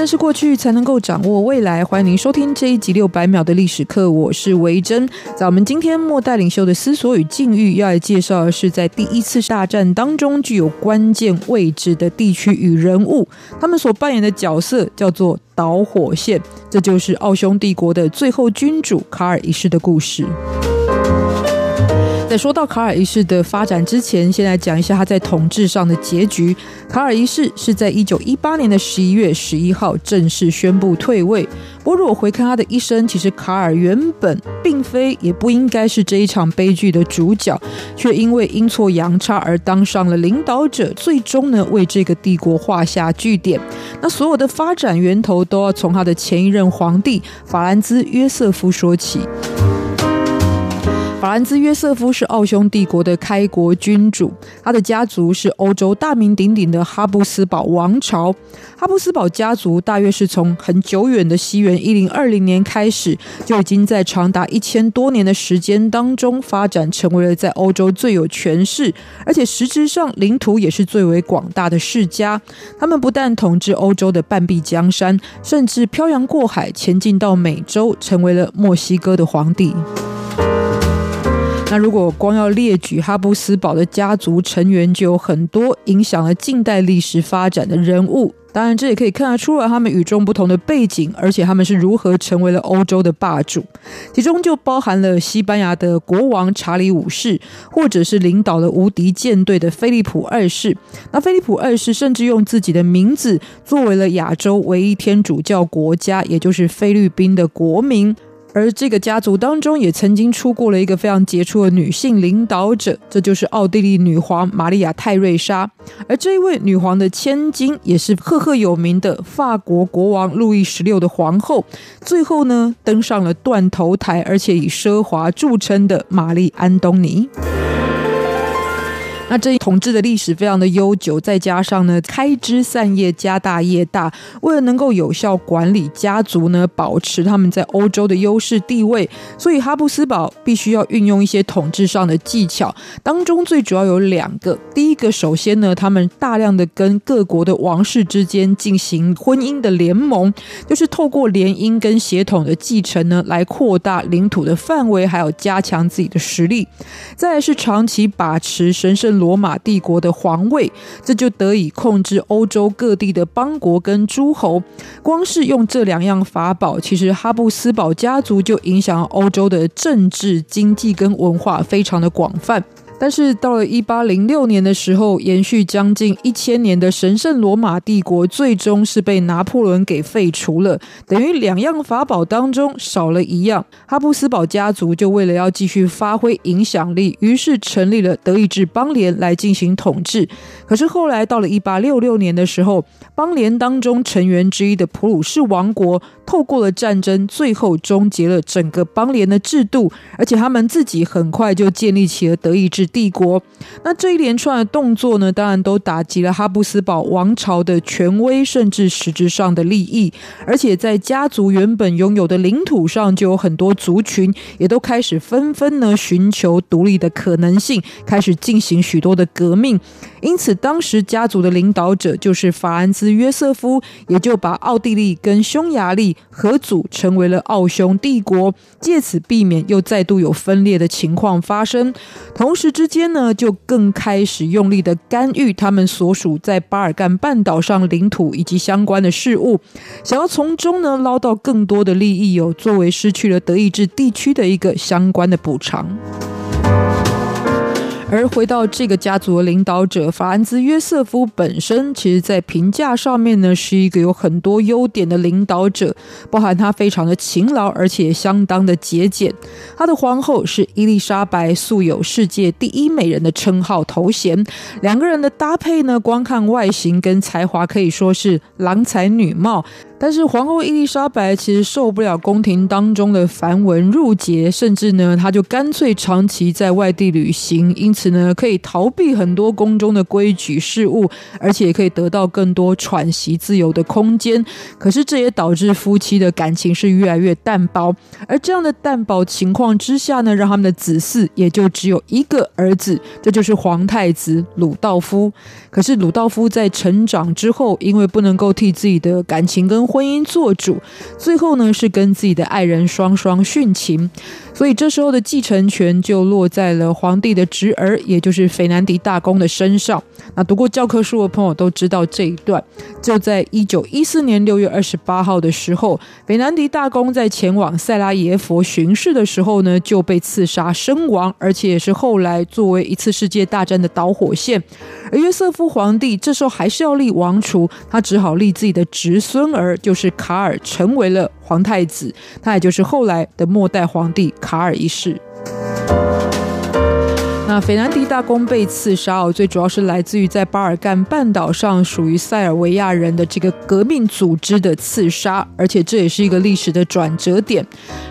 认识过去，才能够掌握未来。欢迎您收听这一集六百秒的历史课，我是维珍。在我们今天末代领袖的思索与境遇，要来介绍的是在第一次大战当中具有关键位置的地区与人物，他们所扮演的角色叫做导火线。这就是奥匈帝国的最后君主卡尔一世的故事。在说到卡尔一世的发展之前，先来讲一下他在统治上的结局。卡尔一世是在一九一八年的十一月十一号正式宣布退位。不过，如果回看他的一生，其实卡尔原本并非也不应该是这一场悲剧的主角，却因为阴错阳差而当上了领导者，最终呢为这个帝国画下句点。那所有的发展源头都要从他的前一任皇帝法兰兹约瑟夫说起。法兰兹约瑟夫是奥匈帝国的开国君主，他的家族是欧洲大名鼎鼎的哈布斯堡王朝。哈布斯堡家族大约是从很久远的西元一零二零年开始，就已经在长达一千多年的时间当中发展成为了在欧洲最有权势，而且实质上领土也是最为广大的世家。他们不但统治欧洲的半壁江山，甚至漂洋过海前进到美洲，成为了墨西哥的皇帝。那如果光要列举哈布斯堡的家族成员，就有很多影响了近代历史发展的人物。当然，这也可以看得出来他们与众不同的背景，而且他们是如何成为了欧洲的霸主。其中就包含了西班牙的国王查理五世，或者是领导了无敌舰队的菲利普二世。那菲利普二世甚至用自己的名字作为了亚洲唯一天主教国家，也就是菲律宾的国名。而这个家族当中也曾经出过了一个非常杰出的女性领导者，这就是奥地利女皇玛利亚·泰瑞莎。而这一位女皇的千金，也是赫赫有名的法国国王路易十六的皇后，最后呢登上了断头台，而且以奢华著称的玛丽·安东尼。那这一统治的历史非常的悠久，再加上呢开枝散叶，家大业大，为了能够有效管理家族呢，保持他们在欧洲的优势地位，所以哈布斯堡必须要运用一些统治上的技巧，当中最主要有两个。第一个，首先呢，他们大量的跟各国的王室之间进行婚姻的联盟，就是透过联姻跟血统的继承呢，来扩大领土的范围，还有加强自己的实力。再来是长期把持神圣。罗马帝国的皇位，这就得以控制欧洲各地的邦国跟诸侯。光是用这两样法宝，其实哈布斯堡家族就影响欧洲的政治、经济跟文化非常的广泛。但是到了一八零六年的时候，延续将近一千年的神圣罗马帝国，最终是被拿破仑给废除了，等于两样法宝当中少了一样。哈布斯堡家族就为了要继续发挥影响力，于是成立了德意志邦联来进行统治。可是后来到了一八六六年的时候，邦联当中成员之一的普鲁士王国透过了战争，最后终结了整个邦联的制度，而且他们自己很快就建立起了德意志。帝国，那这一连串的动作呢，当然都打击了哈布斯堡王朝的权威，甚至实质上的利益。而且在家族原本拥有的领土上，就有很多族群也都开始纷纷呢寻求独立的可能性，开始进行许多的革命。因此，当时家族的领导者就是法兰兹约瑟夫，也就把奥地利跟匈牙利合组成为了奥匈帝国，借此避免又再度有分裂的情况发生。同时之间呢，就更开始用力的干预他们所属在巴尔干半岛上领土以及相关的事务，想要从中呢捞到更多的利益，有作为失去了德意志地区的一个相关的补偿。而回到这个家族的领导者法兰兹约瑟夫本身，其实在评价上面呢，是一个有很多优点的领导者，包含他非常的勤劳，而且相当的节俭。他的皇后是伊丽莎白，素有世界第一美人的称号头衔。两个人的搭配呢，光看外形跟才华可以说是郎才女貌。但是皇后伊丽莎白其实受不了宫廷当中的繁文缛节，甚至呢，她就干脆长期在外地旅行，因此呢，可以逃避很多宫中的规矩事务，而且也可以得到更多喘息自由的空间。可是这也导致夫妻的感情是越来越淡薄，而这样的淡薄情况之下呢，让他们的子嗣也就只有一个儿子，这就是皇太子鲁道夫。可是鲁道夫在成长之后，因为不能够替自己的感情跟婚姻做主，最后呢，是跟自己的爱人双双殉情，所以这时候的继承权就落在了皇帝的侄儿，也就是斐南迪大公的身上。那读过教科书的朋友都知道这一段。就在一九一四年六月二十八号的时候，斐南迪大公在前往塞拉耶佛巡视的时候呢，就被刺杀身亡，而且也是后来作为一次世界大战的导火线。而约瑟夫皇帝这时候还是要立王储，他只好立自己的侄孙儿。就是卡尔成为了皇太子，他也就是后来的末代皇帝卡尔一世。斐南迪大公被刺杀哦，最主要是来自于在巴尔干半岛上属于塞尔维亚人的这个革命组织的刺杀，而且这也是一个历史的转折点。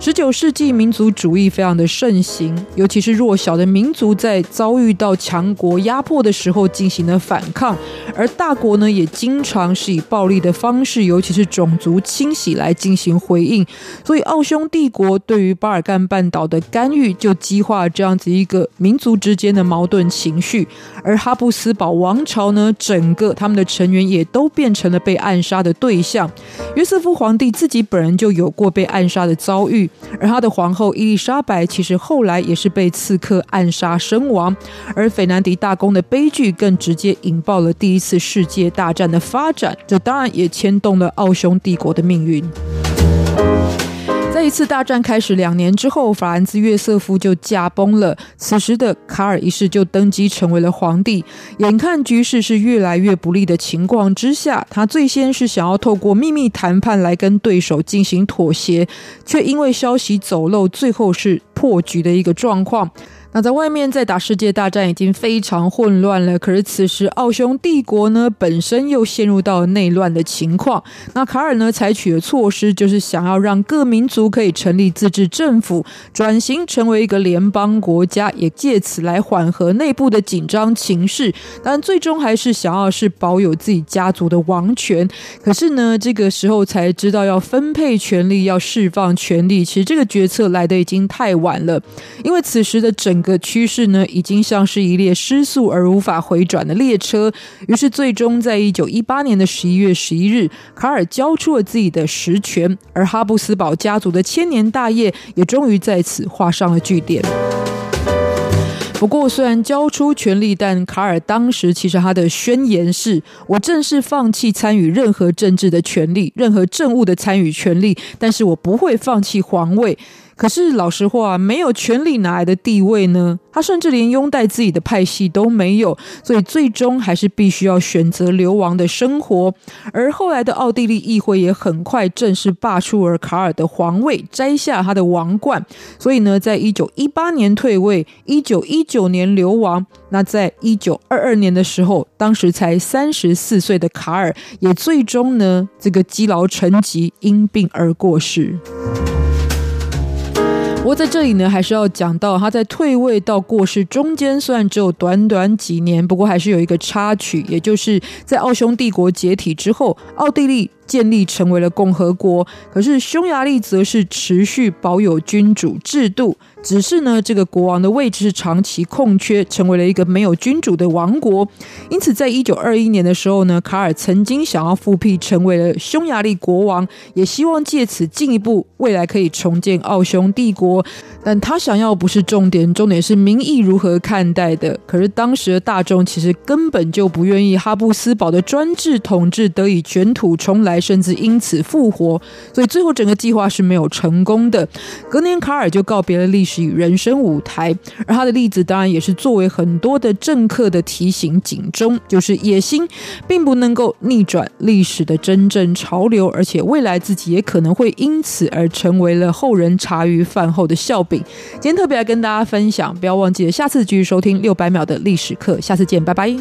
十九世纪民族主义非常的盛行，尤其是弱小的民族在遭遇到强国压迫的时候进行了反抗，而大国呢也经常是以暴力的方式，尤其是种族清洗来进行回应。所以奥匈帝国对于巴尔干半岛的干预，就激化这样子一个民族之间的矛盾情绪，而哈布斯堡王朝呢，整个他们的成员也都变成了被暗杀的对象。约瑟夫皇帝自己本人就有过被暗杀的遭遇，而他的皇后伊丽莎白其实后来也是被刺客暗杀身亡。而斐南迪大公的悲剧更直接引爆了第一次世界大战的发展，这当然也牵动了奥匈帝国的命运。这次大战开始两年之后，法兰兹约瑟夫就驾崩了。此时的卡尔一世就登基成为了皇帝。眼看局势是越来越不利的情况之下，他最先是想要透过秘密谈判来跟对手进行妥协，却因为消息走漏，最后是破局的一个状况。那在外面在打世界大战已经非常混乱了，可是此时奥匈帝国呢本身又陷入到内乱的情况。那卡尔呢采取的措施就是想要让各民族可以成立自治政府，转型成为一个联邦国家，也借此来缓和内部的紧张情势。但最终还是想要是保有自己家族的王权。可是呢，这个时候才知道要分配权力，要释放权力，其实这个决策来得已经太晚了，因为此时的整。个趋势呢，已经像是一列失速而无法回转的列车。于是，最终在一九一八年的十一月十一日，卡尔交出了自己的实权，而哈布斯堡家族的千年大业也终于在此画上了句点。不过，虽然交出权力，但卡尔当时其实他的宣言是：“我正式放弃参与任何政治的权利，任何政务的参与权利，但是我不会放弃皇位。”可是老实话，没有权力哪来的地位呢？他甚至连拥戴自己的派系都没有，所以最终还是必须要选择流亡的生活。而后来的奥地利议会也很快正式罢黜了卡尔的皇位，摘下他的王冠。所以呢，在一九一八年退位，一九一九年流亡。那在一九二二年的时候，当时才三十四岁的卡尔，也最终呢，这个积劳成疾，因病而过世。不过在这里呢，还是要讲到他在退位到过世中间，虽然只有短短几年，不过还是有一个插曲，也就是在奥匈帝国解体之后，奥地利。建立成为了共和国，可是匈牙利则是持续保有君主制度，只是呢，这个国王的位置是长期空缺，成为了一个没有君主的王国。因此，在一九二一年的时候呢，卡尔曾经想要复辟，成为了匈牙利国王，也希望借此进一步未来可以重建奥匈帝国。但他想要不是重点，重点是民意如何看待的。可是当时的大众其实根本就不愿意哈布斯堡的专制统治得以卷土重来来。甚至因此复活，所以最后整个计划是没有成功的。隔年，卡尔就告别了历史与人生舞台，而他的例子当然也是作为很多的政客的提醒警钟，就是野心并不能够逆转历史的真正潮流，而且未来自己也可能会因此而成为了后人茶余饭后的笑柄。今天特别来跟大家分享，不要忘记了下次继续收听六百秒的历史课，下次见，拜拜。